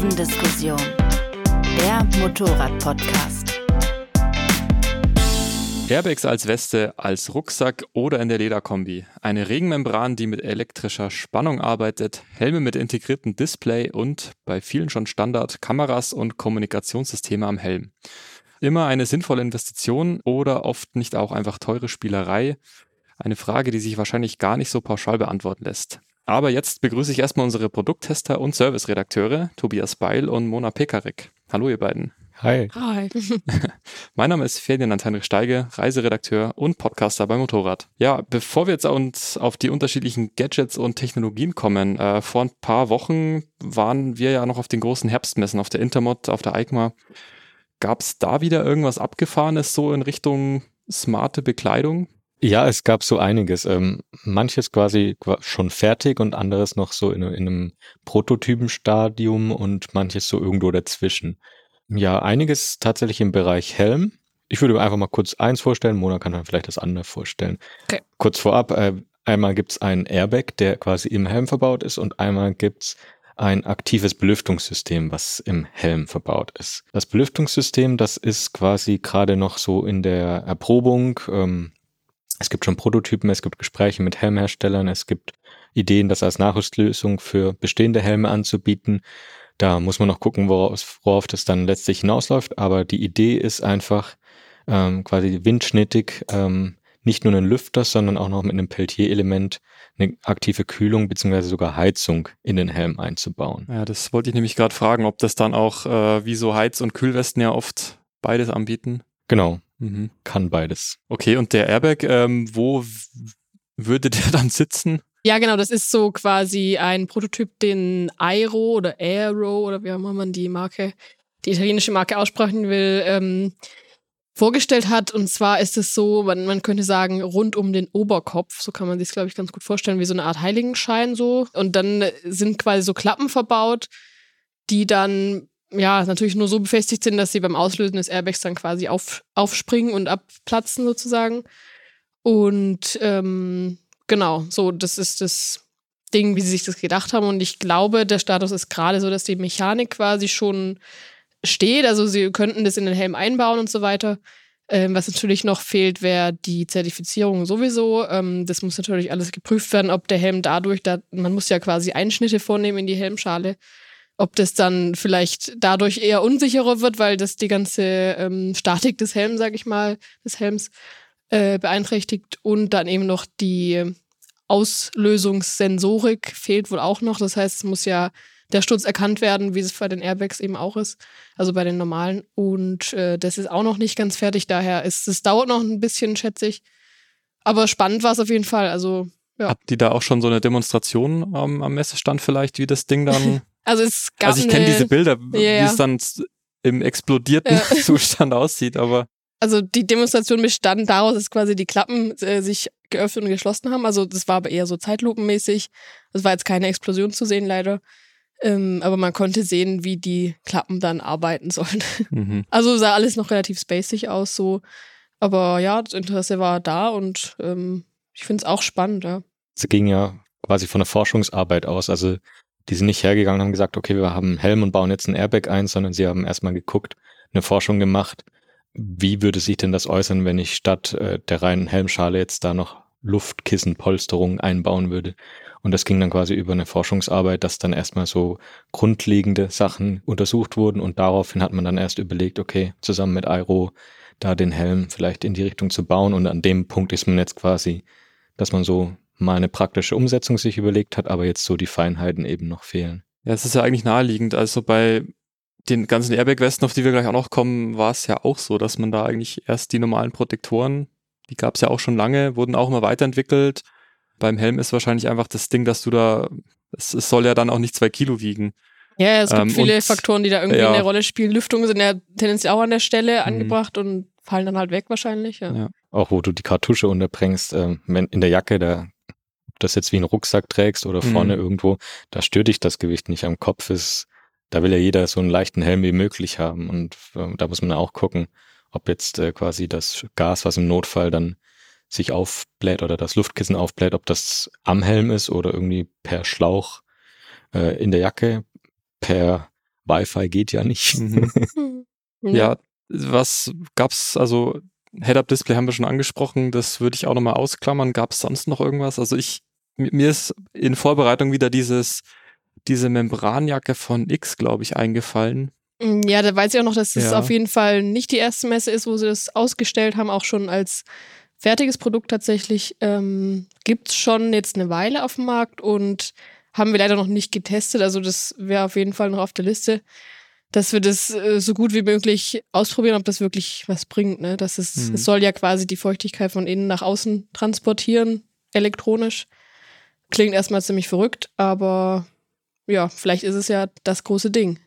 Kurvendiskussion, der Motorrad-Podcast. Airbags als Weste, als Rucksack oder in der Lederkombi. Eine Regenmembran, die mit elektrischer Spannung arbeitet, Helme mit integriertem Display und bei vielen schon Standard Kameras und Kommunikationssysteme am Helm. Immer eine sinnvolle Investition oder oft nicht auch einfach teure Spielerei. Eine Frage, die sich wahrscheinlich gar nicht so pauschal beantworten lässt. Aber jetzt begrüße ich erstmal unsere Produkttester und Serviceredakteure, Tobias Beil und Mona Pekarik. Hallo ihr beiden. Hi. Hi. mein Name ist Ferdinand Heinrich Steige, Reiseredakteur und Podcaster bei Motorrad. Ja, bevor wir jetzt uns auf die unterschiedlichen Gadgets und Technologien kommen, äh, vor ein paar Wochen waren wir ja noch auf den großen Herbstmessen, auf der Intermod, auf der EICMA. Gab es da wieder irgendwas Abgefahrenes so in Richtung smarte Bekleidung? Ja, es gab so einiges. Ähm, manches quasi schon fertig und anderes noch so in, in einem Prototypenstadium und manches so irgendwo dazwischen. Ja, einiges tatsächlich im Bereich Helm. Ich würde einfach mal kurz eins vorstellen, Mona kann dann vielleicht das andere vorstellen. Okay. Kurz vorab, äh, einmal gibt's ein Airbag, der quasi im Helm verbaut ist und einmal gibt's ein aktives Belüftungssystem, was im Helm verbaut ist. Das Belüftungssystem, das ist quasi gerade noch so in der Erprobung. Ähm, es gibt schon Prototypen, es gibt Gespräche mit Helmherstellern, es gibt Ideen, das als Nachrüstlösung für bestehende Helme anzubieten. Da muss man noch gucken, worauf, worauf das dann letztlich hinausläuft. Aber die Idee ist einfach ähm, quasi windschnittig, ähm, nicht nur einen Lüfter, sondern auch noch mit einem Peltier-Element eine aktive Kühlung beziehungsweise sogar Heizung in den Helm einzubauen. Ja, das wollte ich nämlich gerade fragen, ob das dann auch äh, wie so Heiz- und Kühlwesten ja oft beides anbieten. Genau, mhm. kann beides. Okay, und der Airbag, ähm, wo würde der dann sitzen? Ja, genau, das ist so quasi ein Prototyp, den Aero oder Aero oder wie auch immer man die Marke, die italienische Marke aussprechen will, ähm, vorgestellt hat. Und zwar ist es so, man, man könnte sagen, rund um den Oberkopf, so kann man sich, glaube ich, ganz gut vorstellen, wie so eine Art Heiligenschein so. Und dann sind quasi so Klappen verbaut, die dann ja, natürlich nur so befestigt sind, dass sie beim Auslösen des Airbags dann quasi auf, aufspringen und abplatzen sozusagen. Und ähm, Genau, so, das ist das Ding, wie sie sich das gedacht haben. Und ich glaube, der Status ist gerade so, dass die Mechanik quasi schon steht. Also sie könnten das in den Helm einbauen und so weiter. Ähm, was natürlich noch fehlt, wäre die Zertifizierung sowieso. Ähm, das muss natürlich alles geprüft werden, ob der Helm dadurch, da, man muss ja quasi Einschnitte vornehmen in die Helmschale, ob das dann vielleicht dadurch eher unsicherer wird, weil das die ganze ähm, Statik des Helms, sag ich mal, des Helms äh, beeinträchtigt und dann eben noch die Auslösungssensorik fehlt wohl auch noch. Das heißt, es muss ja der Sturz erkannt werden, wie es bei den Airbags eben auch ist, also bei den normalen. Und äh, das ist auch noch nicht ganz fertig. Daher ist es dauert noch ein bisschen, schätze ich. Aber spannend war es auf jeden Fall. Also ja. Habt ihr da auch schon so eine Demonstration ähm, am Messestand vielleicht, wie das Ding dann? also es gab Also ich kenne diese Bilder, ja, wie es dann im explodierten ja. Zustand aussieht, aber also die Demonstration bestand daraus, dass quasi die Klappen äh, sich geöffnet und geschlossen haben. Also das war aber eher so zeitlupenmäßig. Es war jetzt keine Explosion zu sehen, leider. Ähm, aber man konnte sehen, wie die Klappen dann arbeiten sollen. Mhm. Also sah alles noch relativ spacig aus, so. Aber ja, das Interesse war da und ähm, ich finde es auch spannend, ja. Es ging ja quasi von der Forschungsarbeit aus. Also die sind nicht hergegangen und haben gesagt, okay, wir haben einen Helm und bauen jetzt ein Airbag ein, sondern sie haben erstmal geguckt, eine Forschung gemacht, wie würde sich denn das äußern, wenn ich statt äh, der reinen Helmschale jetzt da noch Luftkissenpolsterung einbauen würde? Und das ging dann quasi über eine Forschungsarbeit, dass dann erstmal so grundlegende Sachen untersucht wurden und daraufhin hat man dann erst überlegt, okay, zusammen mit Airo da den Helm vielleicht in die Richtung zu bauen und an dem Punkt ist man jetzt quasi, dass man so mal eine praktische Umsetzung sich überlegt hat, aber jetzt so die Feinheiten eben noch fehlen. Ja, es ist ja eigentlich naheliegend. Also bei den ganzen Airbag-Westen, auf die wir gleich auch noch kommen, war es ja auch so, dass man da eigentlich erst die normalen Protektoren, die gab es ja auch schon lange, wurden auch immer weiterentwickelt. Beim Helm ist wahrscheinlich einfach das Ding, dass du da, es, es soll ja dann auch nicht zwei Kilo wiegen. Ja, es gibt ähm, viele und, Faktoren, die da irgendwie ja. eine Rolle spielen. Lüftungen sind ja tendenziell auch an der Stelle mhm. angebracht und fallen dann halt weg wahrscheinlich. Ja. ja. Auch wo du die Kartusche unterbringst, äh, wenn in der Jacke, da das jetzt wie ein Rucksack trägst oder vorne mhm. irgendwo, da stört dich das Gewicht nicht. Am Kopf ist da will ja jeder so einen leichten Helm wie möglich haben. Und äh, da muss man auch gucken, ob jetzt äh, quasi das Gas, was im Notfall dann sich aufbläht oder das Luftkissen aufbläht, ob das am Helm ist oder irgendwie per Schlauch äh, in der Jacke, per Wi-Fi geht ja nicht. Mhm. ja, was gab's, also Head-Up-Display haben wir schon angesprochen, das würde ich auch nochmal ausklammern. Gab es sonst noch irgendwas? Also ich, mir ist in Vorbereitung wieder dieses, diese Membranjacke von X, glaube ich, eingefallen. Mm, ja, da weiß ich auch noch, dass es ja. auf jeden Fall nicht die erste Messe ist, wo sie das ausgestellt haben, auch schon als fertiges Produkt tatsächlich. Ähm, Gibt es schon jetzt eine Weile auf dem Markt und haben wir leider noch nicht getestet. Also das wäre auf jeden Fall noch auf der Liste, dass wir das äh, so gut wie möglich ausprobieren, ob das wirklich was bringt. Ne? Das ist, mhm. es soll ja quasi die Feuchtigkeit von innen nach außen transportieren, elektronisch. Klingt erstmal ziemlich verrückt, aber ja, vielleicht ist es ja das große Ding.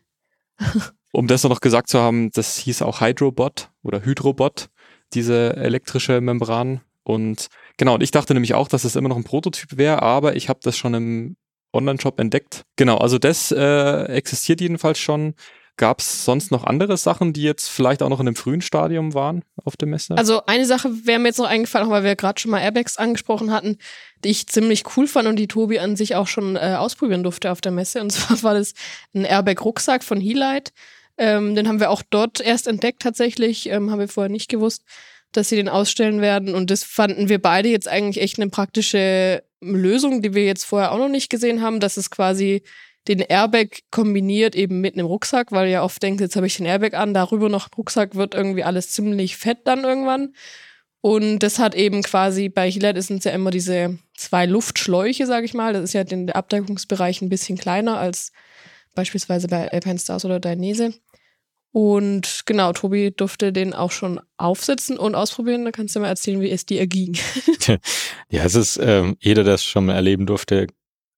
um das noch gesagt zu haben, das hieß auch Hydrobot oder Hydrobot, diese elektrische Membran. Und genau, und ich dachte nämlich auch, dass es immer noch ein Prototyp wäre, aber ich habe das schon im Online-Shop entdeckt. Genau, also das äh, existiert jedenfalls schon. Gab es sonst noch andere Sachen, die jetzt vielleicht auch noch in einem frühen Stadium waren auf der Messe? Also eine Sache wäre mir jetzt noch eingefallen, weil wir gerade schon mal Airbags angesprochen hatten, die ich ziemlich cool fand und die Tobi an sich auch schon äh, ausprobieren durfte auf der Messe. Und zwar war das ein Airbag-Rucksack von Helite. Ähm, den haben wir auch dort erst entdeckt tatsächlich, ähm, haben wir vorher nicht gewusst, dass sie den ausstellen werden. Und das fanden wir beide jetzt eigentlich echt eine praktische Lösung, die wir jetzt vorher auch noch nicht gesehen haben, dass es quasi den Airbag kombiniert eben mit einem Rucksack, weil ihr oft denkt, jetzt habe ich den Airbag an, darüber noch Rucksack wird irgendwie alles ziemlich fett dann irgendwann. Und das hat eben quasi bei Hillet sind es ja immer diese zwei Luftschläuche, sage ich mal. Das ist ja den Abdeckungsbereich ein bisschen kleiner als beispielsweise bei Alpine Stars oder Dainese. Und genau, Tobi durfte den auch schon aufsetzen und ausprobieren. Da kannst du mal erzählen, wie es dir erging. ja, es ist, ähm, jeder, der es schon mal erleben durfte,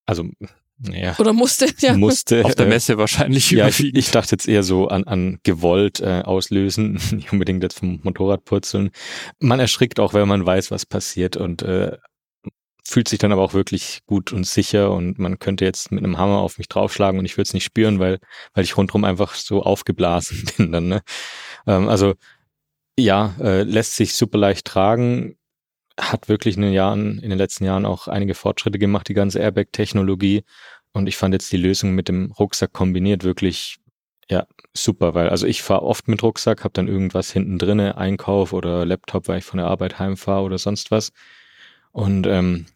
also ja, Oder musste, ja. Musste. Auf der äh, Messe äh, wahrscheinlich Ja, ich, ich, dachte jetzt eher so an, an gewollt äh, auslösen, nicht unbedingt jetzt vom Motorrad purzeln. Man erschrickt auch, wenn man weiß, was passiert und äh, fühlt sich dann aber auch wirklich gut und sicher und man könnte jetzt mit einem Hammer auf mich draufschlagen und ich würde es nicht spüren, weil, weil ich rundherum einfach so aufgeblasen bin dann. Ne? Ähm, also ja, äh, lässt sich super leicht tragen, hat wirklich in den Jahren, in den letzten Jahren auch einige Fortschritte gemacht, die ganze Airbag-Technologie. Und ich fand jetzt die Lösung mit dem Rucksack kombiniert wirklich ja super, weil also ich fahre oft mit Rucksack, habe dann irgendwas hinten drinne, Einkauf oder Laptop, weil ich von der Arbeit heimfahre oder sonst was. Und ähm,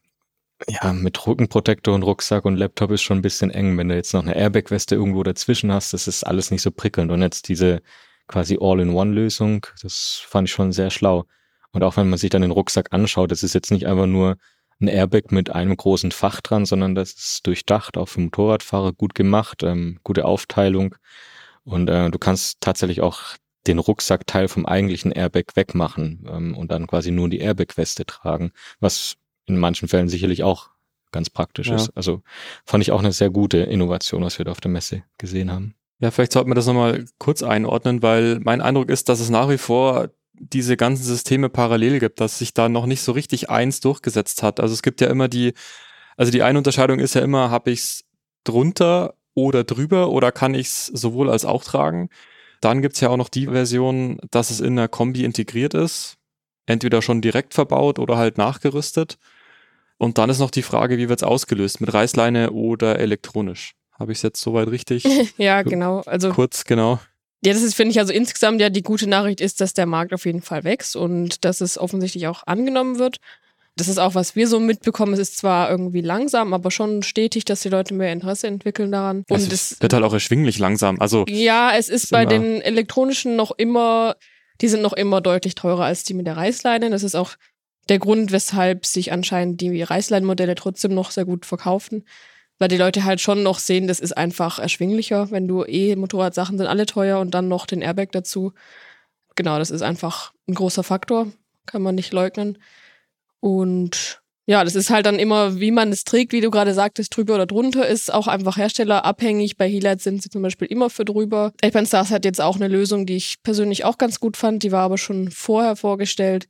ja, mit Rückenprotektor und Rucksack und Laptop ist schon ein bisschen eng. Wenn du jetzt noch eine Airbag-Weste irgendwo dazwischen hast, das ist alles nicht so prickelnd. Und jetzt diese quasi All-in-One-Lösung, das fand ich schon sehr schlau. Und auch wenn man sich dann den Rucksack anschaut, das ist jetzt nicht einfach nur ein Airbag mit einem großen Fach dran, sondern das ist durchdacht, auch für Motorradfahrer gut gemacht, ähm, gute Aufteilung. Und äh, du kannst tatsächlich auch den Rucksackteil vom eigentlichen Airbag wegmachen ähm, und dann quasi nur die Airbag-Weste tragen, was in manchen Fällen sicherlich auch ganz praktisch ja. ist. Also fand ich auch eine sehr gute Innovation, was wir da auf der Messe gesehen haben. Ja, vielleicht sollten wir das nochmal kurz einordnen, weil mein Eindruck ist, dass es nach wie vor diese ganzen Systeme parallel gibt, dass sich da noch nicht so richtig eins durchgesetzt hat. Also es gibt ja immer die, also die eine Unterscheidung ist ja immer, habe ich es drunter oder drüber oder kann ich es sowohl als auch tragen. Dann gibt's ja auch noch die Version, dass es in einer Kombi integriert ist, entweder schon direkt verbaut oder halt nachgerüstet. Und dann ist noch die Frage, wie wird's ausgelöst, mit Reißleine oder elektronisch? Habe ich es jetzt soweit richtig? ja, genau. Also kurz, genau. Ja, das ist, finde ich, also insgesamt ja die gute Nachricht ist, dass der Markt auf jeden Fall wächst und dass es offensichtlich auch angenommen wird. Das ist auch, was wir so mitbekommen. Es ist zwar irgendwie langsam, aber schon stetig, dass die Leute mehr Interesse entwickeln daran. Und es, es wird halt auch erschwinglich langsam. Also ja, es ist bei den elektronischen noch immer, die sind noch immer deutlich teurer als die mit der Reißleine. Das ist auch der Grund, weshalb sich anscheinend die Reißleinenmodelle trotzdem noch sehr gut verkaufen weil die Leute halt schon noch sehen, das ist einfach erschwinglicher, wenn du eh Motorradsachen sind alle teuer und dann noch den Airbag dazu. Genau, das ist einfach ein großer Faktor, kann man nicht leugnen. Und ja, das ist halt dann immer, wie man es trägt, wie du gerade sagtest, drüber oder drunter, ist auch einfach herstellerabhängig. Bei Helite sind sie zum Beispiel immer für drüber. Alpine Stars hat jetzt auch eine Lösung, die ich persönlich auch ganz gut fand. Die war aber schon vorher vorgestellt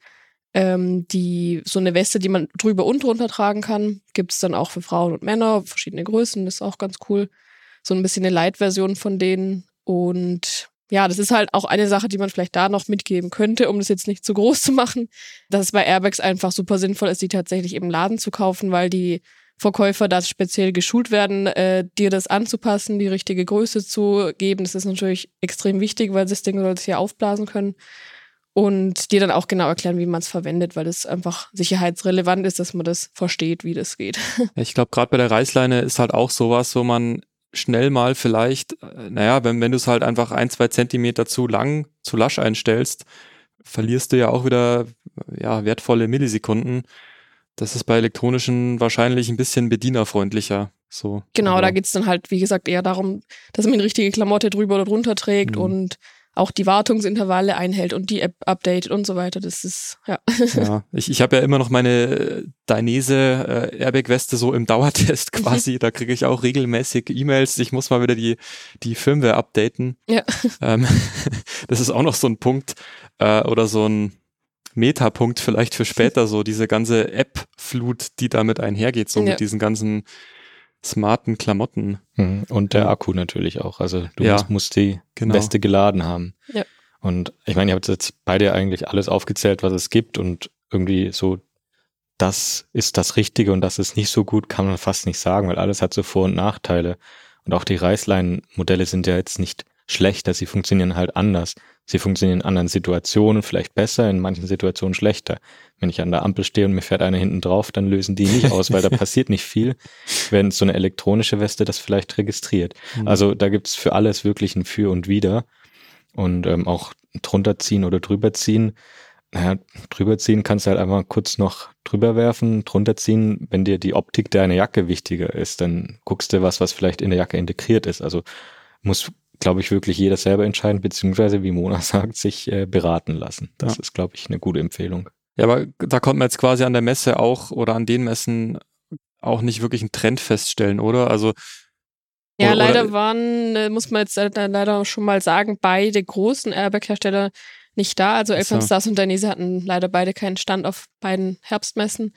ähm, die so eine Weste, die man drüber und drunter tragen kann, gibt es dann auch für Frauen und Männer, verschiedene Größen, das ist auch ganz cool. So ein bisschen eine Light-Version von denen. Und ja, das ist halt auch eine Sache, die man vielleicht da noch mitgeben könnte, um das jetzt nicht zu groß zu machen, dass es bei Airbags einfach super sinnvoll ist, die tatsächlich im Laden zu kaufen, weil die Verkäufer da speziell geschult werden, äh, dir das anzupassen, die richtige Größe zu geben. Das ist natürlich extrem wichtig, weil das Ding soll sich ja aufblasen können. Und dir dann auch genau erklären, wie man es verwendet, weil es einfach sicherheitsrelevant ist, dass man das versteht, wie das geht. Ich glaube, gerade bei der Reißleine ist halt auch sowas, wo man schnell mal vielleicht, äh, naja, wenn, wenn du es halt einfach ein, zwei Zentimeter zu lang, zu lasch einstellst, verlierst du ja auch wieder ja, wertvolle Millisekunden. Das ist bei elektronischen wahrscheinlich ein bisschen bedienerfreundlicher. So. Genau, Aber da geht's dann halt, wie gesagt, eher darum, dass man die richtige Klamotte drüber oder drunter trägt mhm. und auch die Wartungsintervalle einhält und die App updatet und so weiter. Das ist, ja. Ja, ich, ich habe ja immer noch meine Dainese äh, Airbag-Weste so im Dauertest mhm. quasi. da kriege ich auch regelmäßig E-Mails. Ich muss mal wieder die, die Firmware updaten. Ja. Ähm, das ist auch noch so ein Punkt äh, oder so ein Metapunkt vielleicht für später, so diese ganze App-Flut, die damit einhergeht, so ja. mit diesen ganzen smarten Klamotten. Mhm. Und der Akku natürlich auch. Also du ja, musst, musst die genau. Weste geladen haben. Ja. Und ich meine, ihr habt jetzt beide eigentlich alles aufgezählt, was es gibt und irgendwie so, das ist das Richtige und das ist nicht so gut, kann man fast nicht sagen, weil alles hat so Vor- und Nachteile. Und auch die Reißleinen-Modelle sind ja jetzt nicht schlechter, sie funktionieren halt anders. Sie funktionieren in anderen Situationen vielleicht besser, in manchen Situationen schlechter. Wenn ich an der Ampel stehe und mir fährt einer hinten drauf, dann lösen die nicht aus, weil da passiert nicht viel, wenn so eine elektronische Weste das vielleicht registriert. Mhm. Also da gibt's für alles wirklich ein Für und Wider. Und ähm, auch drunter ziehen oder drüber ziehen. Naja, drüber ziehen kannst du halt einfach kurz noch drüber werfen, drunter ziehen. Wenn dir die Optik deiner Jacke wichtiger ist, dann guckst du was, was vielleicht in der Jacke integriert ist. Also muss glaube ich, wirklich jeder selber entscheiden, beziehungsweise, wie Mona sagt, sich äh, beraten lassen. Das ja. ist, glaube ich, eine gute Empfehlung. Ja, aber da konnte man jetzt quasi an der Messe auch oder an den Messen auch nicht wirklich einen Trend feststellen, oder? Also ja, oder, leider oder, waren, äh, muss man jetzt leider schon mal sagen, beide großen Airbag-Hersteller nicht da. Also Elfenstars so. und Dainese hatten leider beide keinen Stand auf beiden Herbstmessen.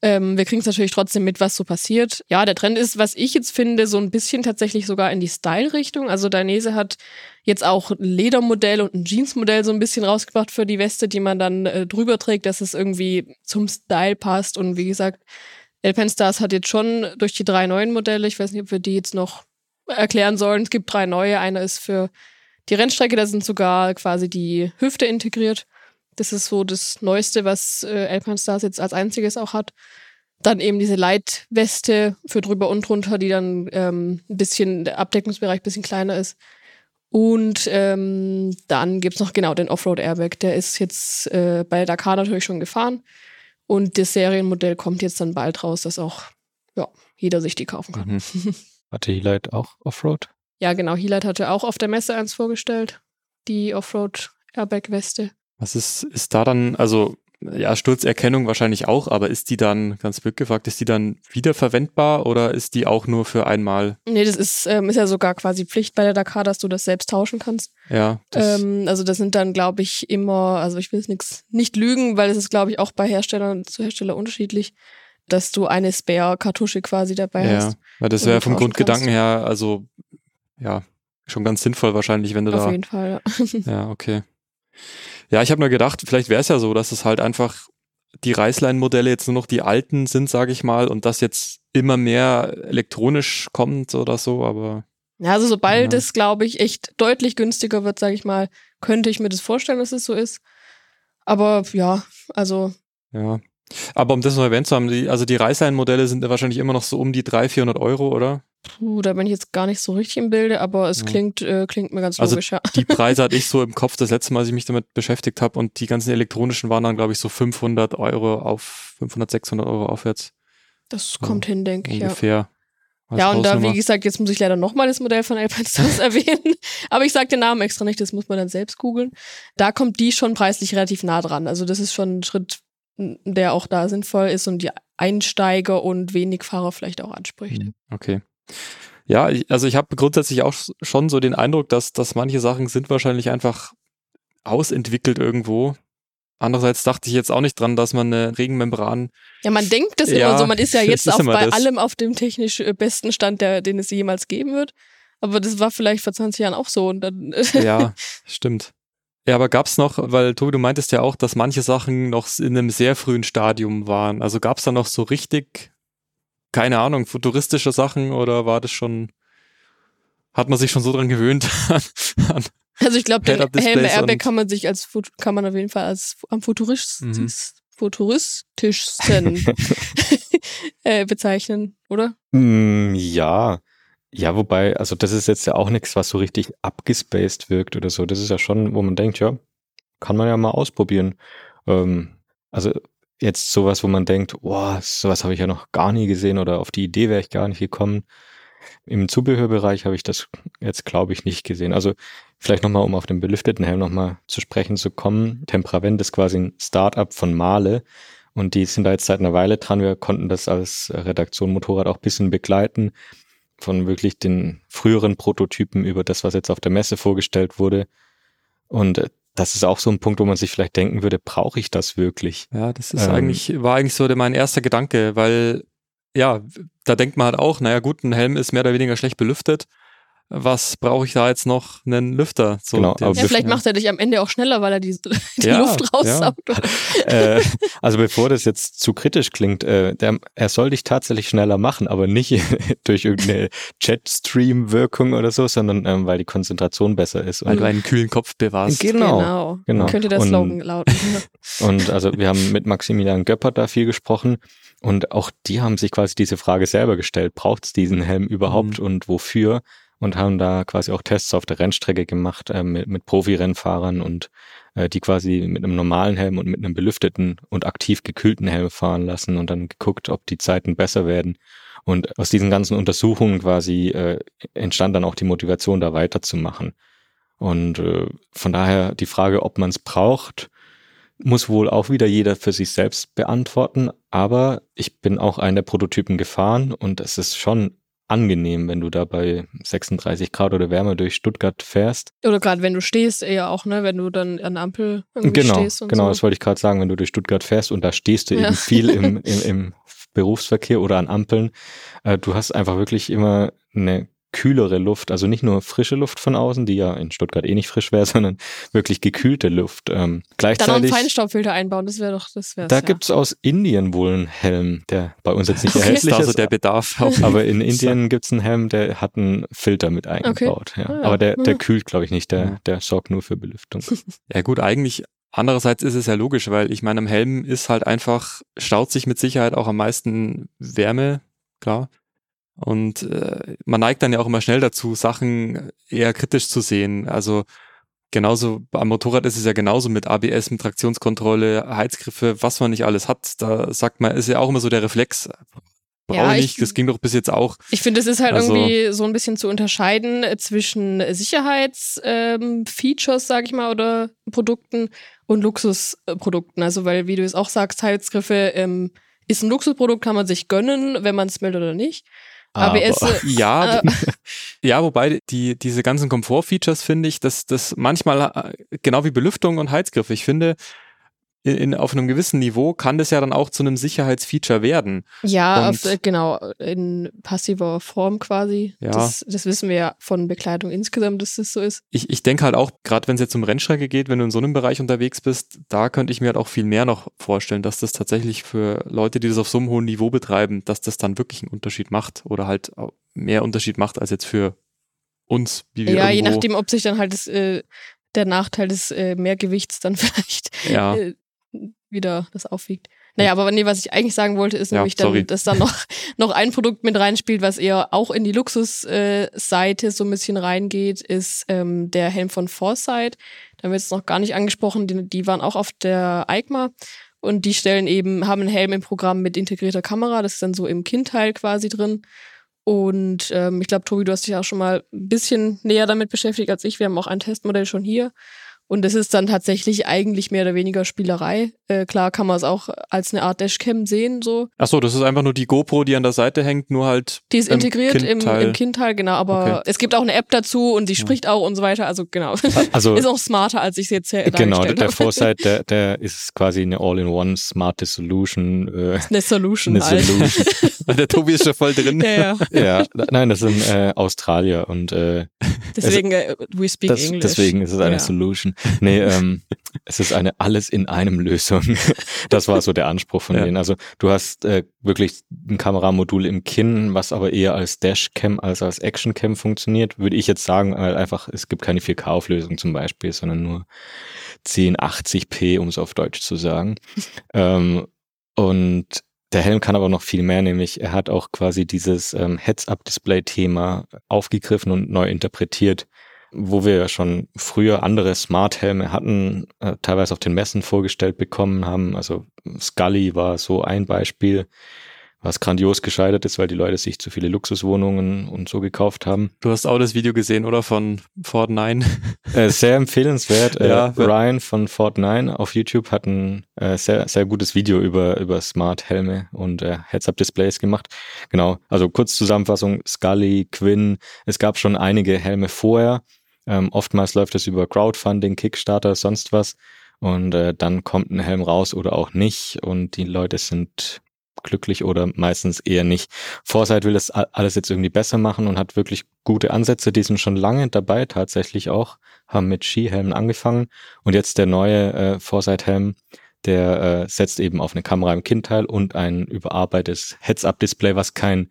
Ähm, wir kriegen es natürlich trotzdem mit, was so passiert. Ja, der Trend ist, was ich jetzt finde, so ein bisschen tatsächlich sogar in die Style-Richtung. Also Dainese hat jetzt auch ein Ledermodell und ein Jeansmodell so ein bisschen rausgebracht für die Weste, die man dann äh, drüber trägt, dass es irgendwie zum Style passt. Und wie gesagt, Alpenstars hat jetzt schon durch die drei neuen Modelle, ich weiß nicht, ob wir die jetzt noch erklären sollen, es gibt drei neue. Einer ist für die Rennstrecke, da sind sogar quasi die Hüfte integriert. Das ist so das Neueste, was äh, Alpine Stars jetzt als einziges auch hat. Dann eben diese Leitweste für drüber und drunter, die dann ähm, ein bisschen, der Abdeckungsbereich ein bisschen kleiner ist. Und ähm, dann gibt's noch genau den Offroad-Airbag. Der ist jetzt äh, bei Dakar natürlich schon gefahren. Und das Serienmodell kommt jetzt dann bald raus, dass auch ja, jeder sich die kaufen kann. Mhm. Hatte Helite auch Offroad? Ja, genau. Helite hatte auch auf der Messe eins vorgestellt. Die Offroad-Airbag-Weste. Was ist, ist da dann, also ja, Sturzerkennung wahrscheinlich auch, aber ist die dann, ganz blöd gefragt, ist die dann wiederverwendbar oder ist die auch nur für einmal? Nee, das ist, ähm, ist ja sogar quasi Pflicht bei der Dakar, dass du das selbst tauschen kannst. Ja. Ähm, also das sind dann, glaube ich, immer, also ich will es nix, nicht lügen, weil es ist, glaube ich, auch bei Herstellern zu Hersteller unterschiedlich, dass du eine Spare-Kartusche quasi dabei ja, hast. Ja, weil das wäre vom Grundgedanken kannst. her, also ja, schon ganz sinnvoll wahrscheinlich, wenn du Auf da. Auf jeden Fall, ja. ja, okay. Ja, ich habe nur gedacht, vielleicht wäre es ja so, dass es halt einfach die Reißleinmodelle jetzt nur noch die alten sind, sage ich mal, und das jetzt immer mehr elektronisch kommt oder so, aber. Ja, also sobald ja. es, glaube ich, echt deutlich günstiger wird, sage ich mal, könnte ich mir das vorstellen, dass es so ist. Aber ja, also. Ja. Aber um das noch erwähnt zu haben, die, also die Reißleinmodelle sind wahrscheinlich immer noch so um die 300, 400 Euro, oder? Puh, da bin ich jetzt gar nicht so richtig im Bilde, aber es ja. klingt, äh, klingt mir ganz also logisch, ja. Die Preise hatte ich so im Kopf das letzte Mal, als ich mich damit beschäftigt habe und die ganzen elektronischen waren dann, glaube ich, so 500 Euro auf 500, 600 Euro aufwärts. Das kommt hin, denke ich, ungefähr. ja. Ja, und da, wie gesagt, jetzt muss ich leider nochmal das Modell von Alpine Stars erwähnen. Aber ich sage den Namen extra nicht, das muss man dann selbst googeln. Da kommt die schon preislich relativ nah dran. Also das ist schon ein Schritt, der auch da sinnvoll ist und die Einsteiger und Wenigfahrer vielleicht auch anspricht. Mhm. Okay. Ja, also ich habe grundsätzlich auch schon so den Eindruck, dass, dass manche Sachen sind wahrscheinlich einfach ausentwickelt irgendwo. Andererseits dachte ich jetzt auch nicht dran, dass man eine Regenmembran. Ja, man denkt das ja, immer so. Man ist ja jetzt auch bei das. allem auf dem technisch äh, besten Stand, der, den es jemals geben wird. Aber das war vielleicht vor 20 Jahren auch so. Und dann ja, stimmt. Ja, aber gab's noch, weil Tobi, du meintest ja auch, dass manche Sachen noch in einem sehr frühen Stadium waren. Also gab's da noch so richtig keine Ahnung, futuristische Sachen oder war das schon, hat man sich schon so dran gewöhnt an, Also ich glaube, den Head-Up-Displays Helm Airbag kann man sich als kann man auf jeden Fall als am futuristisch, Mhm. futuristischsten äh, bezeichnen, oder? Mm, Ja, ja, wobei, also das ist jetzt ja auch nichts, was so richtig abgespaced wirkt oder so. Das ist ja schon, wo man denkt, ja, kann man ja mal ausprobieren. Ähm, also jetzt sowas, wo man denkt, boah, sowas habe ich ja noch gar nie gesehen oder auf die Idee wäre ich gar nicht gekommen. Im Zubehörbereich habe ich das jetzt, glaube ich, nicht gesehen. Also vielleicht nochmal, um auf den belüfteten Helm nochmal zu sprechen zu kommen. Temperavent ist quasi ein Start-up von Male. Und die sind da jetzt seit einer Weile dran. Wir konnten das als Redaktion Motorrad auch ein bisschen begleiten. Von wirklich den früheren Prototypen über das, was jetzt auf der Messe vorgestellt wurde. Und das ist auch so ein Punkt, wo man sich vielleicht denken würde, brauche ich das wirklich? Ja, das ist Ähm. eigentlich, war eigentlich so mein erster Gedanke, weil, ja, da denkt man halt auch, naja gut, ein Helm ist mehr oder weniger schlecht belüftet. Was brauche ich da jetzt noch? Einen Lüfter? So, Genau, Ja, vielleicht macht er dich am Ende auch schneller, weil er die, die Ja, Luft raussaugt. äh, also bevor das jetzt zu kritisch klingt, äh, der, er soll dich tatsächlich schneller machen, aber nicht durch irgendeine Jetstream-Wirkung oder so, sondern ähm, weil die Konzentration besser ist. weil Und, du einen kühlen Kopf bewahrst. Genau, genau. genau. Könnte der Und- Slogan lauten. und also wir haben mit Maximilian Göppert da viel gesprochen und auch die haben sich quasi diese Frage selber gestellt, braucht es diesen Helm überhaupt Mhm. und wofür? Und haben da quasi auch Tests auf der Rennstrecke gemacht äh, mit, mit Profi-Rennfahrern und äh, die quasi mit einem normalen Helm und mit einem belüfteten und aktiv gekühlten Helm fahren lassen und dann geguckt, ob die Zeiten besser werden. Und aus diesen ganzen Untersuchungen quasi äh, entstand dann auch die Motivation, da weiterzumachen. Und äh, von daher die Frage, ob man es braucht, muss wohl auch wieder jeder für sich selbst beantworten. Aber ich bin auch einen der Prototypen gefahren und es ist schon angenehm, wenn du da bei 36 Grad oder wärmer durch Stuttgart fährst. Oder gerade wenn du stehst, eher auch, ne, wenn du dann an der Ampel irgendwie Genau, stehst und genau, so. das wollte ich gerade sagen, wenn du durch Stuttgart fährst und da stehst du Ja. eben viel im, im, im Berufsverkehr oder an Ampeln, äh, du hast einfach wirklich immer eine kühlere Luft, also nicht nur frische Luft von außen, die ja in Stuttgart eh nicht frisch wäre, sondern wirklich gekühlte Luft. Ähm, Dann noch einen gleichzeitig, Feinstaubfilter einbauen, das wäre doch, das wäre da gibt's aus Indien wohl einen Helm, der bei uns jetzt nicht Okay. erhältlich ist also ist, der Bedarf. Aber in Indien gibt's einen Helm, der hat einen Filter mit eingebaut. Ja. Ah, ja. Aber der, der Mhm. kühlt, glaube ich, nicht, der, Ja. der sorgt nur für Belüftung. Ja gut, eigentlich andererseits ist es ja logisch, weil ich meine, am Helm ist halt einfach, staut sich mit Sicherheit auch am meisten Wärme, klar. Und äh, man neigt dann ja auch immer schnell dazu, Sachen eher kritisch zu sehen. Also genauso am Motorrad ist es ja genauso mit ABS, mit Traktionskontrolle, Heizgriffe, was man nicht alles hat. Da sagt man, ist ja auch immer so der Reflex. Brauche Ja, ich ich- nicht, das ging doch bis jetzt auch. Ich finde, es ist halt Also- irgendwie so ein bisschen zu unterscheiden äh, zwischen Sicherheitsfeatures, ähm, Features, sag ich mal, oder Produkten und Luxusprodukten. Also, weil, wie du es auch sagst, Heizgriffe ähm, ist ein Luxusprodukt, kann man sich gönnen, wenn man es will oder nicht. ABS, Aber- äh, Ja, Äh, ja, wobei die, diese ganzen Komfortfeatures finde ich, dass das manchmal äh, genau wie Belüftung und Heizgriffe, ich finde, in, in, auf einem gewissen Niveau kann das ja dann auch zu einem Sicherheitsfeature werden. Ja, auf, äh, genau, in passiver Form quasi. Ja. Das, das wissen wir ja von Bekleidung insgesamt, dass das so ist. Ich, ich denke halt auch, gerade wenn es jetzt um Rennstrecke geht, wenn du in so einem Bereich unterwegs bist, da könnte ich mir halt auch viel mehr noch vorstellen, dass das tatsächlich für Leute, die das auf so einem hohen Niveau betreiben, dass das dann wirklich einen Unterschied macht oder halt mehr Unterschied macht als jetzt für uns, wie wir Ja, je nachdem, ob sich dann halt das, äh, der Nachteil des äh, Mehrgewichts dann vielleicht Ja. äh, wieder das aufwiegt. Naja, aber nee, was ich eigentlich sagen wollte, ist Ja, nämlich dann, dass da noch, noch ein Produkt mit reinspielt, was eher auch in die Luxusseite so ein bisschen reingeht, ist ähm, der Helm von Foresight. Da haben wir jetzt noch gar nicht angesprochen, die, die waren auch auf der EICMA und die stellen eben, haben einen Helm im Programm mit integrierter Kamera, das ist dann so im Kindteil quasi drin. Und ähm, ich glaube, Tobi, du hast dich auch schon mal ein bisschen näher damit beschäftigt als ich. Wir haben auch ein Testmodell schon hier. Und es ist dann tatsächlich eigentlich mehr oder weniger Spielerei. Äh, klar kann man es auch als eine Art Dashcam sehen, so. Ach so, das ist einfach nur die GoPro, die an der Seite hängt, nur halt Die ist Im integriert im, Kindteil. im Kindteil, genau. Aber Okay. es gibt auch eine App dazu und die spricht auch und so weiter. Also genau. Also ist auch smarter, als ich es jetzt äh, Genau, der, der. Foresight, der, der ist quasi eine All-in-One smarte Solution. Äh, Eine Solution. eine. Solution. Der Tobi ist schon voll drin. ja, ja. ja, nein, das sind äh, Australier und äh, Deswegen, äh, we speak das, English. deswegen ist es eine ja. Solution. Nee, ähm, es ist eine alles in einem Lösung. das war so der Anspruch von Ja. denen. Also du hast äh, wirklich ein Kameramodul im Kinn, was aber eher als Dashcam als als Actioncam funktioniert, würde ich jetzt sagen, weil einfach es gibt keine 4K-Auflösung zum Beispiel, sondern nur 1080p, um es auf Deutsch zu sagen. ähm, und der Helm kann aber noch viel mehr, nämlich er hat auch quasi dieses ähm, Heads-Up-Display-Thema aufgegriffen und neu interpretiert, wo wir ja schon früher andere Smart-Helme hatten, äh, teilweise auf den Messen vorgestellt bekommen haben. Also Scully war so ein Beispiel, was grandios gescheitert ist, weil die Leute sich zu viele Luxuswohnungen und so gekauft haben. Du hast auch das Video gesehen, oder? Von Ford 9. Äh, sehr empfehlenswert. Äh, Ja. Ryan von Fort 9 auf YouTube hat ein äh, sehr, sehr gutes Video über, über Smart-Helme und äh, Heads-Up-Displays gemacht. Genau, also kurz Zusammenfassung, Scully, Quinn, es gab schon einige Helme vorher. Ähm, oftmals läuft es über Crowdfunding, Kickstarter, sonst was. Und äh, dann kommt ein Helm raus oder auch nicht und die Leute sind glücklich oder meistens eher nicht. Foresight will das alles jetzt irgendwie besser machen und hat wirklich gute Ansätze. Die sind schon lange dabei, tatsächlich auch, haben mit Skihelmen angefangen und jetzt der neue äh, Foresight-Helm, der äh, setzt eben auf eine Kamera im Kinnteil und ein überarbeitetes Heads-Up-Display, was kein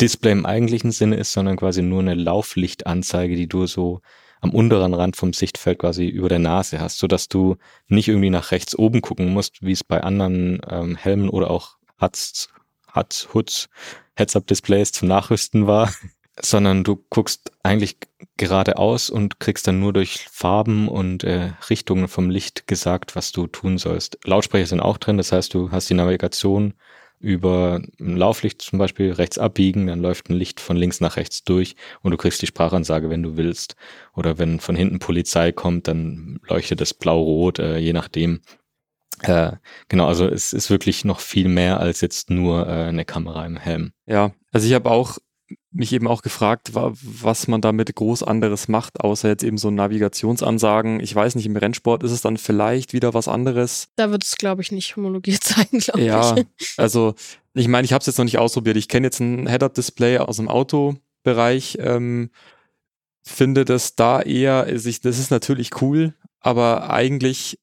Display im eigentlichen Sinne ist, sondern quasi nur eine Lauflichtanzeige, die du so am unteren Rand vom Sichtfeld quasi über der Nase hast, so dass du nicht irgendwie nach rechts oben gucken musst, wie es bei anderen ähm, Helmen oder auch Huts, Huts, Hoods, Heads-Up-Displays zum Nachrüsten war, sondern du guckst eigentlich geradeaus und kriegst dann nur durch Farben und äh, Richtungen vom Licht gesagt, was du tun sollst. Lautsprecher sind auch drin, das heißt, du hast die Navigation über ein Lauflicht zum Beispiel rechts abbiegen, dann läuft ein Licht von links nach rechts durch und du kriegst die Sprachansage, wenn du willst. Oder wenn von hinten Polizei kommt, dann leuchtet es blau-rot, äh, je nachdem. Äh, genau, also es ist wirklich noch viel mehr als jetzt nur äh, eine Kamera im Helm. Ja, also ich habe auch mich eben auch gefragt, wa- was man damit groß anderes macht, außer jetzt eben so Navigationsansagen. Ich weiß nicht, im Rennsport ist es dann vielleicht wieder was anderes. Da wird es, glaube ich, nicht homologiert sein, glaube Ja, ich. also ich meine, ich habe es jetzt noch nicht ausprobiert. Ich kenne jetzt ein Head-Up-Display aus dem Autobereich. Ähm, finde das da eher, also ich, das ist natürlich cool, aber eigentlich,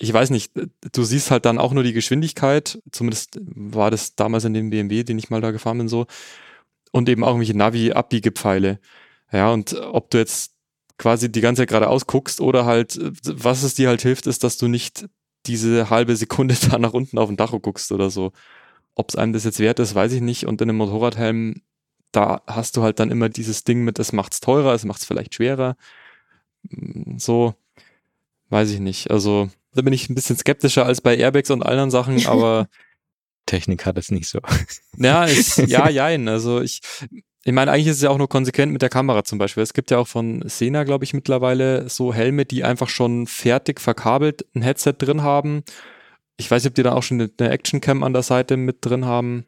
ich weiß nicht, du siehst halt dann auch nur die Geschwindigkeit. Zumindest war das damals in dem BMW, den ich mal da gefahren bin, so. Und eben auch irgendwelche Navi-Abbiegebpfeile. Ja, und ob du jetzt quasi die ganze Zeit geradeaus guckst oder halt, äh, was es dir halt hilft, ist, dass du nicht diese halbe Sekunde da nach unten auf den Tacho guckst oder so. Ob es einem das jetzt wert ist, weiß ich nicht. Und in einem Motorradhelm, da hast du halt dann immer dieses Ding mit, es macht's teurer, es macht's vielleicht schwerer. Mm, So, weiß ich nicht. Also, da bin ich ein bisschen skeptischer als bei Airbags und anderen Sachen, aber Technik hat es nicht so. ja, ist, ja, jein. Also ich, ich meine, eigentlich ist es ja auch nur konsequent mit der Kamera zum Beispiel. Es gibt ja auch von Sena, glaube ich, mittlerweile so Helme, die einfach schon fertig verkabelt ein Headset drin haben. Ich weiß nicht, ob die dann auch schon eine Actioncam an der Seite mit drin haben.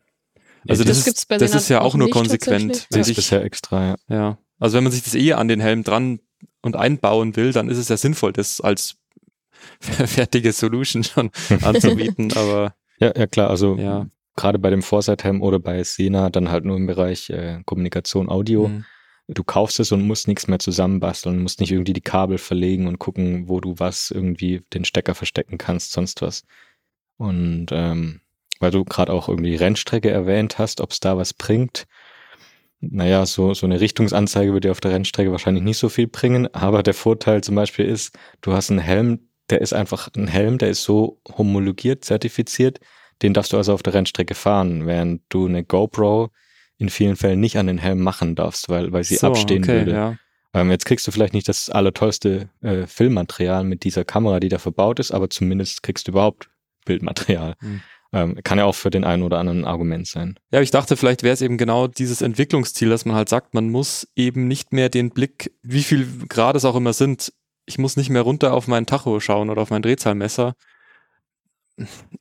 Also Ja, das, das gibt's ist, bei das ist ja auch nur konsequent. Das ist bisher extra, ja. ja. Also wenn man sich das eh an den Helm dran und einbauen will, dann ist es ja sinnvoll, das als fertige Solution schon anzubieten. Aber Ja, ja klar, also ja. gerade bei dem Foresight-Helm oder bei Sena dann halt nur im Bereich äh, Kommunikation, Audio. Mhm. Du kaufst es und musst nichts mehr zusammenbasteln, musst nicht irgendwie die Kabel verlegen und gucken, wo du was irgendwie den Stecker verstecken kannst, sonst was. Und ähm, weil du gerade auch irgendwie Rennstrecke erwähnt hast, ob es da was bringt. Naja, so, so eine Richtungsanzeige würde dir auf der Rennstrecke wahrscheinlich nicht so viel bringen, aber der Vorteil zum Beispiel ist, du hast einen Helm, der ist einfach ein Helm, der ist so homologiert, zertifiziert, den darfst du also auf der Rennstrecke fahren, während du eine GoPro in vielen Fällen nicht an den Helm machen darfst, weil, weil sie So, abstehen okay, würde. Ja. Ähm, jetzt kriegst du vielleicht nicht das allertollste äh, Filmmaterial mit dieser Kamera, die da verbaut ist, aber zumindest kriegst du überhaupt Bildmaterial. Hm. Ähm, kann ja auch für den einen oder anderen ein Argument sein. Ja, aber ich dachte, vielleicht wäre es eben genau dieses Entwicklungsziel, dass man halt sagt, man muss eben nicht mehr den Blick, wie viel Grad es auch immer sind, ich muss nicht mehr runter auf meinen Tacho schauen oder auf mein Drehzahlmesser.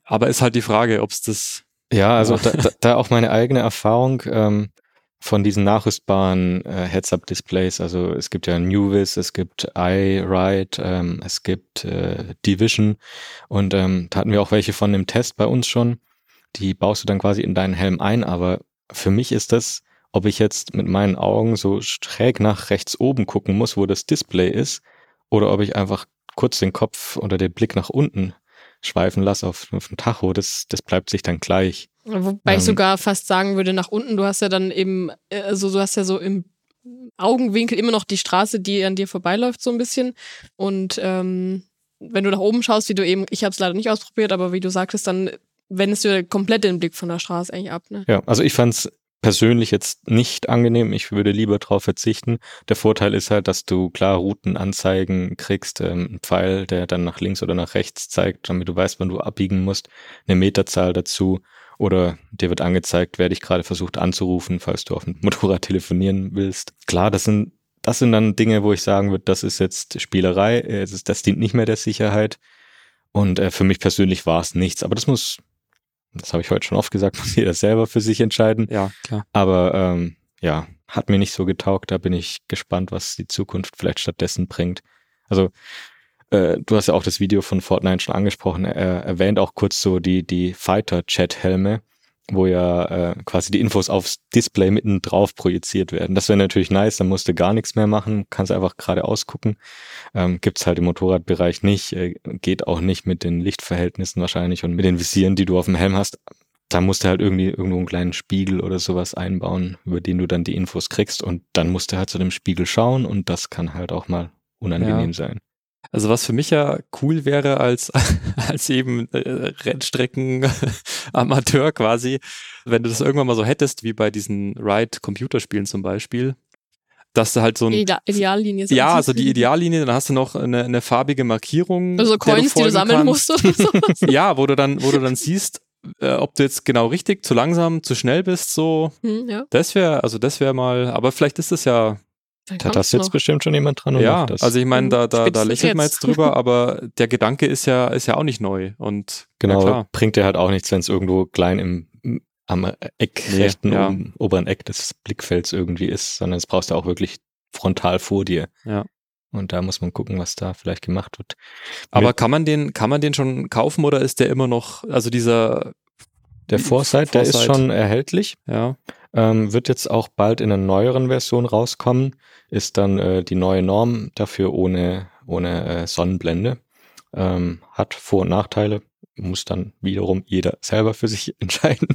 Aber ist halt die Frage, ob es das. Ja, also da, da auch meine eigene Erfahrung ähm, von diesen nachrüstbaren äh, Heads-Up-Displays. Also es gibt ja NewVis, es gibt iRide, ähm, es gibt äh, Division und ähm, da hatten wir auch welche von dem Test bei uns schon. Die baust du dann quasi in deinen Helm ein, aber für mich ist das, ob ich jetzt mit meinen Augen so schräg nach rechts oben gucken muss, wo das Display ist, oder ob ich einfach kurz den Kopf oder den Blick nach unten schweifen lasse auf, auf den Tacho, das, das bleibt sich dann gleich. Wobei ähm, ich sogar fast sagen würde, nach unten, du hast ja dann eben, also du hast ja so im Augenwinkel immer noch die Straße, die an dir vorbeiläuft, so ein bisschen. Und ähm, wenn du nach oben schaust, wie du eben, ich habe es leider nicht ausprobiert, aber wie du sagtest, dann wendest du komplett den Blick von der Straße eigentlich ab. Ne? Ja, also ich fand es persönlich jetzt nicht angenehm. Ich würde lieber drauf verzichten. Der Vorteil ist halt, dass du klar Routenanzeigen kriegst, ähm, ein Pfeil, der dann nach links oder nach rechts zeigt, damit du weißt, wann du abbiegen musst, eine Meterzahl dazu oder dir wird angezeigt, wer dich gerade versucht anzurufen, falls du auf dem Motorrad telefonieren willst. Klar, das sind, das sind dann Dinge, wo ich sagen würde, das ist jetzt Spielerei, das, das dient nicht mehr der Sicherheit. Und äh, für mich persönlich war es nichts. Aber das muss, das habe ich heute schon oft gesagt, muss jeder selber für sich entscheiden. Ja, klar. Aber ähm, ja, hat mir nicht so getaugt. Da bin ich gespannt, was die Zukunft vielleicht stattdessen bringt. Also äh, du hast ja auch das Video von Fortnite schon angesprochen, er erwähnt auch kurz so die, die Fighter-Chat-Helme, wo ja äh, quasi die Infos aufs Display mitten drauf projiziert werden. Das wäre natürlich nice, dann musst du gar nichts mehr machen, kannst einfach geradeaus gucken. Ähm, Gibt halt im Motorradbereich nicht, äh, geht auch nicht mit den Lichtverhältnissen wahrscheinlich und mit den Visieren, die du auf dem Helm hast. Da musst du halt irgendwie irgendwo einen kleinen Spiegel oder sowas einbauen, über den du dann die Infos kriegst und dann musst du halt zu dem Spiegel schauen und das kann halt auch mal unangenehm ja. sein. Also was für mich ja cool wäre als, als eben äh, Rennstrecken-Amateur quasi, wenn du das irgendwann mal so hättest, wie bei diesen Ride-Computerspielen zum Beispiel, dass du halt so ein Ideallinie ja also die Ideallinie dann hast du noch eine, eine farbige Markierung also Coins du die du sammeln kannst. musst oder sowas. ja wo du dann wo du dann siehst äh, ob du jetzt genau richtig zu langsam zu schnell bist so hm, ja. das wäre also das wäre mal aber vielleicht ist das ja da da sitzt noch. bestimmt schon jemand dran und ja, macht das. Also ich meine, da, da, da lächelt man jetzt drüber, aber der Gedanke ist ja, ist ja auch nicht neu. Und genau, ja, bringt dir halt auch nichts, wenn es irgendwo klein im am Eck, nee, rechten ja. um, oberen Eck des Blickfelds irgendwie ist, sondern es brauchst du auch wirklich frontal vor dir. Ja. Und da muss man gucken, was da vielleicht gemacht wird. Aber Mit, kann man den, kann man den schon kaufen oder ist der immer noch, also dieser der Foresight, der ist schon erhältlich. Ja. Ähm, wird jetzt auch bald in einer neueren Version rauskommen. Ist dann äh, die neue Norm dafür ohne, ohne äh, Sonnenblende. Ähm, hat Vor- und Nachteile. Muss dann wiederum jeder selber für sich entscheiden.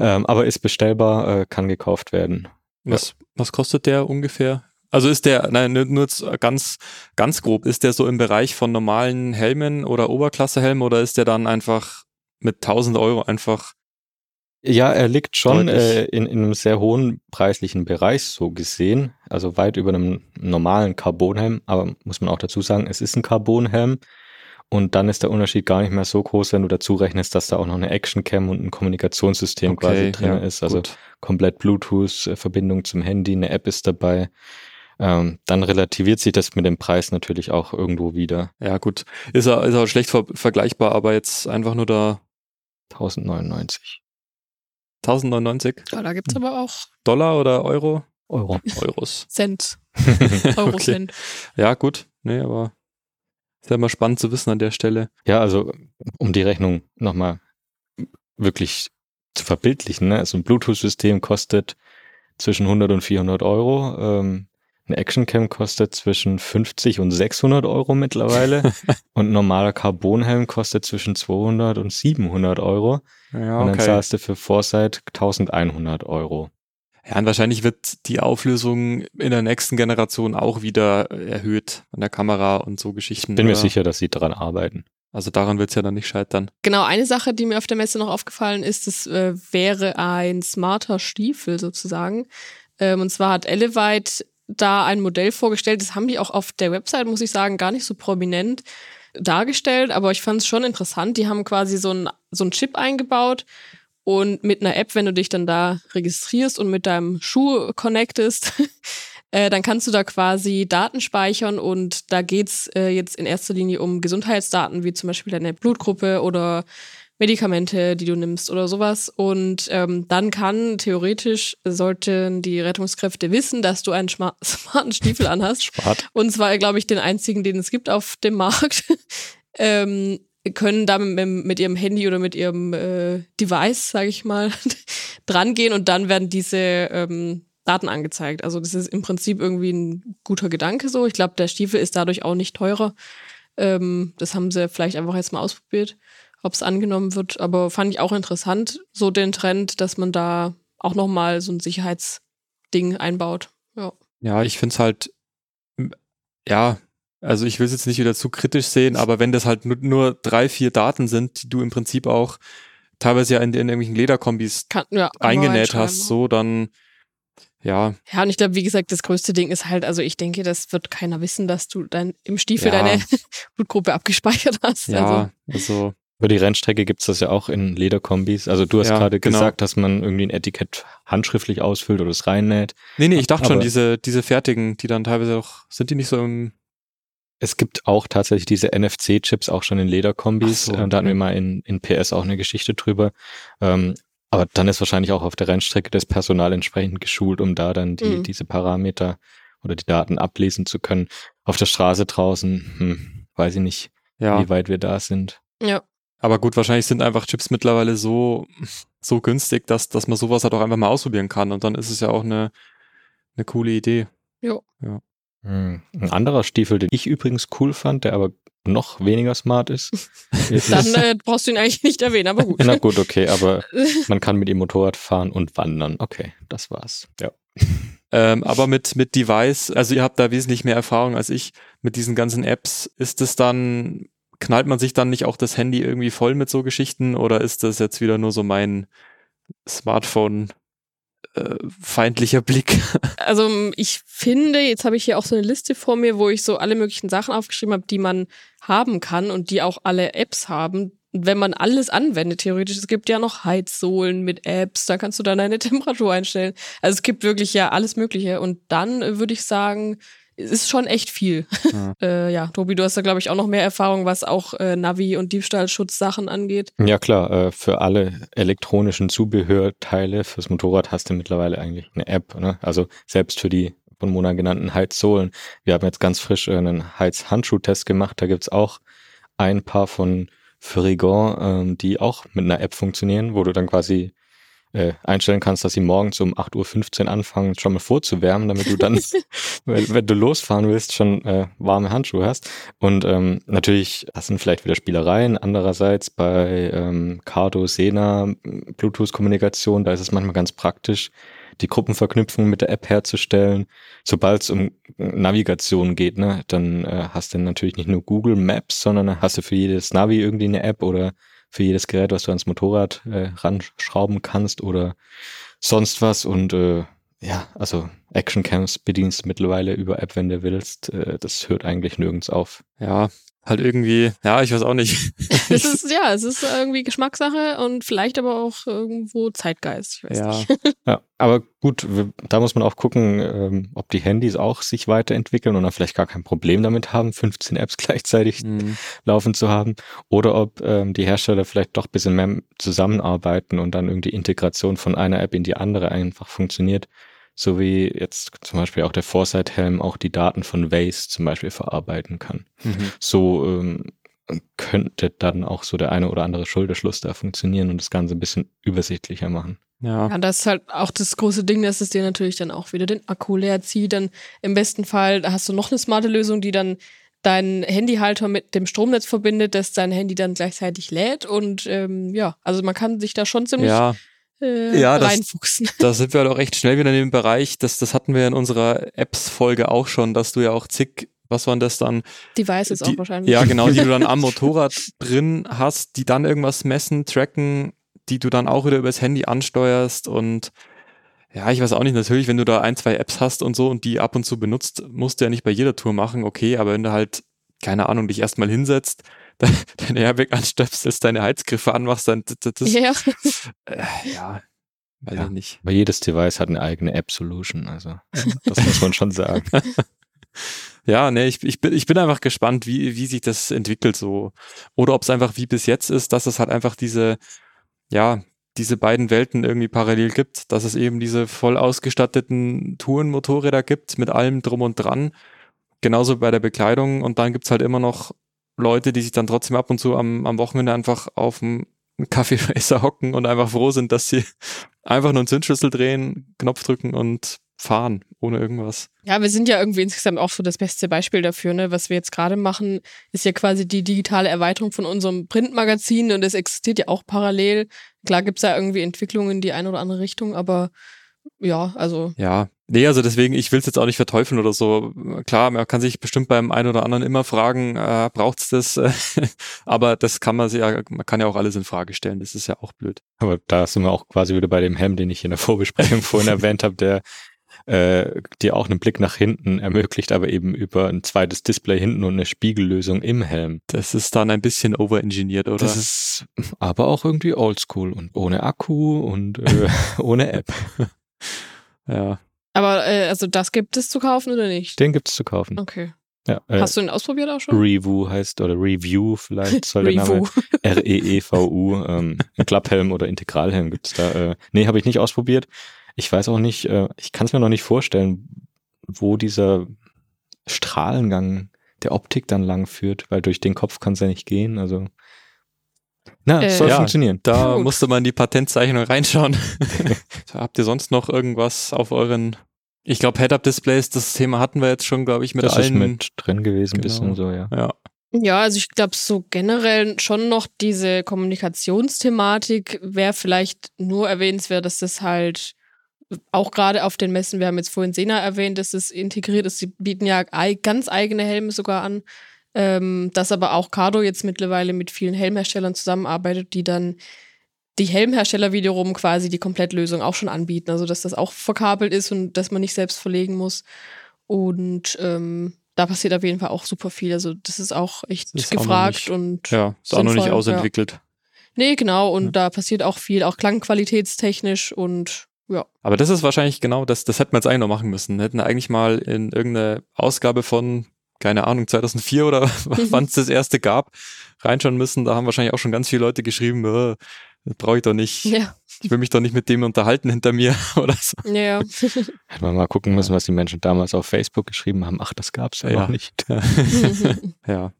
ähm, aber ist bestellbar, äh, kann gekauft werden. Was, was kostet der ungefähr? Also ist der, nein, nur ganz, ganz grob, ist der so im Bereich von normalen Helmen oder Oberklassehelmen oder ist der dann einfach mit 1000 Euro einfach ja, er liegt schon äh, in, in einem sehr hohen preislichen Bereich, so gesehen. Also weit über einem normalen Carbonhelm. Aber muss man auch dazu sagen, es ist ein Carbonhelm. Und dann ist der Unterschied gar nicht mehr so groß, wenn du dazu rechnest, dass da auch noch eine Actioncam und ein Kommunikationssystem okay, quasi drin ja, ist. Also gut. komplett Bluetooth-Verbindung zum Handy, eine App ist dabei. Ähm, dann relativiert sich das mit dem Preis natürlich auch irgendwo wieder. Ja, gut. Ist er, ist er schlecht ver vergleichbar, aber jetzt einfach nur da. 1099. 1099? Ja, da gibt es aber auch. Dollar oder Euro? Euro. Euros. Cent. Euro okay. Cent. Ja, gut. Nee, aber ist ja immer spannend zu wissen an der Stelle. Ja, also um die Rechnung nochmal wirklich zu verbildlichen, ne? also ein Bluetooth-System kostet zwischen 100 und 400 Euro. Ähm, ein Actioncam kostet zwischen 50 und 600 Euro mittlerweile und ein normaler Carbonhelm kostet zwischen 200 und 700 Euro. Ja, okay. Und dann zahlst du für Foresight 1100 Euro. Ja, und wahrscheinlich wird die Auflösung in der nächsten Generation auch wieder erhöht an der Kamera und so Geschichten. Ich bin mir sicher, dass sie daran arbeiten. Also daran wird es ja dann nicht scheitern. Genau, eine Sache, die mir auf der Messe noch aufgefallen ist, das äh, wäre ein smarter Stiefel sozusagen. Ähm, und zwar hat Elevite da ein Modell vorgestellt. Das haben die auch auf der Website, muss ich sagen, gar nicht so prominent dargestellt, aber ich fand es schon interessant. Die haben quasi so ein so Chip eingebaut und mit einer App, wenn du dich dann da registrierst und mit deinem Schuh connectest, äh, dann kannst du da quasi Daten speichern und da geht's äh, jetzt in erster Linie um Gesundheitsdaten, wie zum Beispiel deine Blutgruppe oder Medikamente, die du nimmst oder sowas. Und ähm, dann kann theoretisch, sollten die Rettungskräfte wissen, dass du einen smarten Stiefel anhast. Smart. Und zwar, glaube ich, den einzigen, den es gibt auf dem Markt. ähm, können da mit, mit, ihrem Handy oder mit ihrem äh, Device, sage ich mal, drangehen und dann werden diese ähm, Daten angezeigt. Also das ist im Prinzip irgendwie ein guter Gedanke so. Ich glaube, der Stiefel ist dadurch auch nicht teurer. Ähm, das haben sie vielleicht einfach jetzt mal ausprobiert, ob es angenommen wird. Aber fand ich auch interessant, so den Trend, dass man da auch nochmal so ein Sicherheitsding einbaut. Ja, ja ich finde es halt, ja, also ich will es jetzt nicht wieder zu kritisch sehen, aber wenn das halt nur, nur drei, vier Daten sind, die du im Prinzip auch teilweise ja in, in irgendwelchen Lederkombis kann, ja, eingenäht hast, so dann ja. Ja, und ich glaube, wie gesagt, das größte Ding ist halt, also ich denke, das wird keiner wissen, dass du dann im Stiefel ja. deine Blutgruppe abgespeichert hast. Ja, also, also über die Rennstrecke gibt's das ja auch in Lederkombis. Also du hast ja, gerade genau. gesagt, dass man irgendwie ein Etikett handschriftlich ausfüllt oder es reinnäht. Nee, nee, ich dachte Aber schon, diese, diese fertigen, die dann teilweise auch, sind die nicht so im es gibt auch tatsächlich diese NFC-Chips auch schon in Lederkombis. So, äh, da hatten wir mal in, in PS auch eine Geschichte drüber. Ähm, aber dann ist wahrscheinlich auch auf der Rennstrecke das Personal entsprechend geschult, um da dann die, mhm. diese Parameter oder die Daten ablesen zu können. Auf der Straße draußen, hm, weiß ich nicht, ja. wie weit wir da sind. Ja. Aber gut, wahrscheinlich sind einfach Chips mittlerweile so, so günstig, dass, dass man sowas halt auch einfach mal ausprobieren kann. Und dann ist es ja auch eine, eine coole Idee. Jo. Ja. Hm. Ein anderer Stiefel, den ich übrigens cool fand, der aber noch weniger smart ist. Dann äh, brauchst du ihn eigentlich nicht erwähnen, aber gut. Na gut, okay, aber man kann mit ihm Motorrad fahren und wandern. Okay, das war's. Ja. Ähm, aber mit, mit Device, also ihr habt da wesentlich mehr Erfahrung als ich mit diesen ganzen Apps. Ist es dann, knallt man sich dann nicht auch das Handy irgendwie voll mit so Geschichten oder ist das jetzt wieder nur so mein Smartphone äh, feindlicher Blick. Also ich finde, jetzt habe ich hier auch so eine Liste vor mir, wo ich so alle möglichen Sachen aufgeschrieben habe, die man haben kann und die auch alle Apps haben. Wenn man alles anwendet, theoretisch, es gibt ja noch Heizsohlen mit Apps, da kannst du dann deine Temperatur einstellen. Also es gibt wirklich ja alles Mögliche. Und dann würde ich sagen, ist schon echt viel. Ja, äh, ja Tobi, du hast da, glaube ich, auch noch mehr Erfahrung, was auch äh, Navi- und Diebstahlschutzsachen angeht. Ja, klar. Äh, für alle elektronischen Zubehörteile fürs Motorrad hast du mittlerweile eigentlich eine App. Ne? Also selbst für die von Mona genannten Heizsohlen. Wir haben jetzt ganz frisch einen Heizhandschuhtest gemacht. Da gibt's auch ein paar von Ferrigon, ähm, die auch mit einer App funktionieren, wo du dann quasi äh, einstellen kannst, dass sie morgens um 8.15 Uhr anfangen, schon mal vorzuwärmen, damit du dann, wenn, wenn, du losfahren willst, schon äh, warme Handschuhe hast. Und ähm, natürlich, das sind vielleicht wieder Spielereien. Andererseits bei ähm, Cardo, Sena, Bluetooth-Kommunikation, da ist es manchmal ganz praktisch, die Gruppenverknüpfung mit der App herzustellen. Sobald es um Navigation geht, ne, dann äh, hast du natürlich nicht nur Google Maps, sondern hast du für jedes Navi irgendwie eine App oder für jedes Gerät, was du ans Motorrad äh, ranschrauben kannst oder sonst was. Und äh, ja, also Actioncams bedienst mittlerweile über App, wenn du willst. Äh, das hört eigentlich nirgends auf. Ja, halt irgendwie, ja, ich weiß auch nicht. es ist, ja, es ist irgendwie Geschmackssache und vielleicht aber auch irgendwo Zeitgeist. Ich weiß ja. nicht. ja, aber gut, da muss man auch gucken, ähm, ob die Handys auch sich weiterentwickeln und dann vielleicht gar kein Problem damit haben, 15 Apps gleichzeitig mhm. laufen zu haben. Oder ob ähm, die Hersteller vielleicht doch ein bisschen mehr zusammenarbeiten und dann irgendwie Integration von einer App in die andere einfach funktioniert so wie jetzt zum Beispiel auch der Foresight-Helm auch die Daten von Waze zum Beispiel verarbeiten kann. Mhm. So ähm, könnte dann auch so der eine oder andere Schulterschluss da funktionieren und das Ganze ein bisschen übersichtlicher machen. Ja. ja, das ist halt auch das große Ding, dass es dir natürlich dann auch wieder den Akku leer zieht. Dann im besten Fall hast du noch eine smarte Lösung, die dann deinen Handyhalter mit dem Stromnetz verbindet, dass dein Handy dann gleichzeitig lädt. Und ähm, ja, also man kann sich da schon ziemlich ja äh, ja, reinfuchsen. Da sind wir halt auch recht schnell wieder in dem Bereich. Das, das hatten wir in unserer Apps-Folge auch schon, dass du ja auch zig, was waren das dann? Devices die, auch wahrscheinlich. Ja, genau, die du dann am Motorrad drin hast, die dann irgendwas messen, tracken, die du dann auch wieder übers Handy ansteuerst und ja, ich weiß auch nicht, natürlich, wenn du da ein, zwei Apps hast und so und die ab und zu benutzt, musst du ja nicht bei jeder Tour machen, okay, aber wenn du halt, keine Ahnung, dich erstmal hinsetzt, deine Airbag anstöpselst, deine Heizgriffe anmachst, dann das, das ja. Äh, ja, weiß ja, ich nicht. Aber jedes Device hat eine eigene App-Solution, also das muss man schon sagen. Ja, nee, ich, ich, bin, ich bin einfach gespannt, wie, wie sich das entwickelt so. Oder ob es einfach wie bis jetzt ist, dass es halt einfach diese, ja, diese beiden Welten irgendwie parallel gibt, dass es eben diese voll ausgestatteten Tourenmotorräder gibt mit allem drum und dran. Genauso bei der Bekleidung und dann gibt's halt immer noch Leute, die sich dann trotzdem ab und zu am, am Wochenende einfach auf dem Kaffeeracer hocken und einfach froh sind, dass sie einfach nur einen Zündschlüssel drehen, Knopf drücken und fahren, ohne irgendwas. Ja, wir sind ja irgendwie insgesamt auch so das beste Beispiel dafür. Ne? Was wir jetzt gerade machen, ist ja quasi die digitale Erweiterung von unserem Printmagazin und es existiert ja auch parallel. Klar gibt's da irgendwie Entwicklungen in die eine oder andere Richtung, aber ja, also. Ja, nee, also deswegen, ich will es jetzt auch nicht verteufeln oder so. Klar, man kann sich bestimmt beim einen oder anderen immer fragen, äh, braucht's das? aber das kann man sich ja, man kann ja auch alles in Frage stellen. Das ist ja auch blöd. Aber da sind wir auch quasi wieder bei dem Helm, den ich in der Vorbesprechung vorhin erwähnt habe, der äh, dir auch einen Blick nach hinten ermöglicht, aber eben über ein zweites Display hinten und eine Spiegellösung im Helm. Das ist dann ein bisschen overengineert, oder? Das ist aber auch irgendwie oldschool und ohne Akku und äh, ohne App. ja. Aber äh, also das gibt es zu kaufen oder nicht? Den gibt es zu kaufen. Okay. Ja, äh, Hast du ihn ausprobiert auch schon? Revu heißt oder Review vielleicht soll der Name Revu. R-E-E-V-U. Ähm, ein Klapphelm oder Integralhelm gibt's da. Äh, nee, habe ich nicht ausprobiert. Ich weiß auch nicht, äh, ich kann es mir noch nicht vorstellen, wo dieser Strahlengang der Optik dann lang führt, weil durch den Kopf kann es ja nicht gehen. Also na, Äh, soll ja, funktionieren. Da Gut. musste man in die Patentzeichnung reinschauen. Habt ihr sonst noch irgendwas auf euren, ich glaube, Head-Up-Displays, das Thema hatten wir jetzt schon, glaube ich, mit das ist allen. mit drin gewesen, Genau. bisschen so, ja. ja. Ja, also ich glaube, so generell schon noch diese Kommunikationsthematik wäre vielleicht nur erwähnenswert, dass das halt auch gerade auf den Messen, wir haben jetzt vorhin Sena erwähnt, dass es integriert ist. Sie bieten ja ganz eigene Helme sogar an. Ähm, dass aber auch Cardo jetzt mittlerweile mit vielen Helmherstellern zusammenarbeitet, die dann die Helmhersteller wiederum quasi die Komplettlösung auch schon anbieten. Also dass das auch verkabelt ist und dass man nicht selbst verlegen muss. Und ähm, da passiert auf jeden Fall auch super viel. Also das ist auch echt ist auch gefragt nicht- und Ja, ist auch noch nicht Sinnvoll, ausentwickelt. nee, genau. Und Ja. da passiert auch viel, auch klangqualitätstechnisch und ja. Aber das ist wahrscheinlich genau das, das hätten wir jetzt eigentlich noch machen müssen. Wir hätten eigentlich mal in irgendeine Ausgabe von, keine Ahnung, 2004 oder wann es das erste gab, reinschauen müssen. Da haben wahrscheinlich auch schon ganz viele Leute geschrieben, äh, brauche ich doch nicht. Ja, Ich will mich doch nicht mit dem unterhalten hinter mir oder so. ja. Hätten wir mal gucken müssen, was die Menschen damals auf Facebook geschrieben haben. Ach, das gab's ja, Ja. noch nicht. Ja.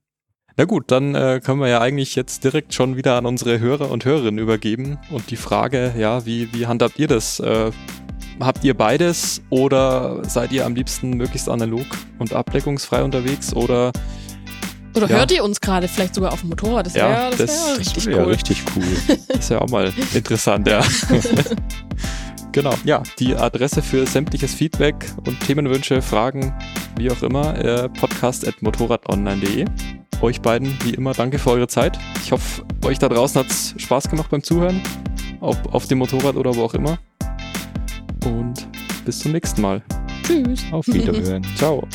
Na gut, dann äh, können wir ja eigentlich jetzt direkt schon wieder an unsere Hörer und Hörerinnen übergeben. Und die Frage, ja, wie, wie handhabt ihr das? Äh, habt ihr beides oder seid ihr am liebsten möglichst analog und abdeckungsfrei unterwegs? Oder Oder Ja. hört ihr uns gerade vielleicht sogar auf dem Motorrad? Das wäre Ja, das das- wär das richtig ja, cool. richtig cool. ist ja auch mal interessant, ja. genau, ja, die Adresse für sämtliches Feedback und Themenwünsche, Fragen, wie auch immer, äh, podcast.motorradonline.de. Euch beiden, wie immer, danke für eure Zeit. Ich hoffe, euch da draußen hat es Spaß gemacht beim Zuhören, ob auf dem Motorrad oder wo auch immer. Und bis zum nächsten Mal. Tschüss. Auf Wiederhören. Ciao.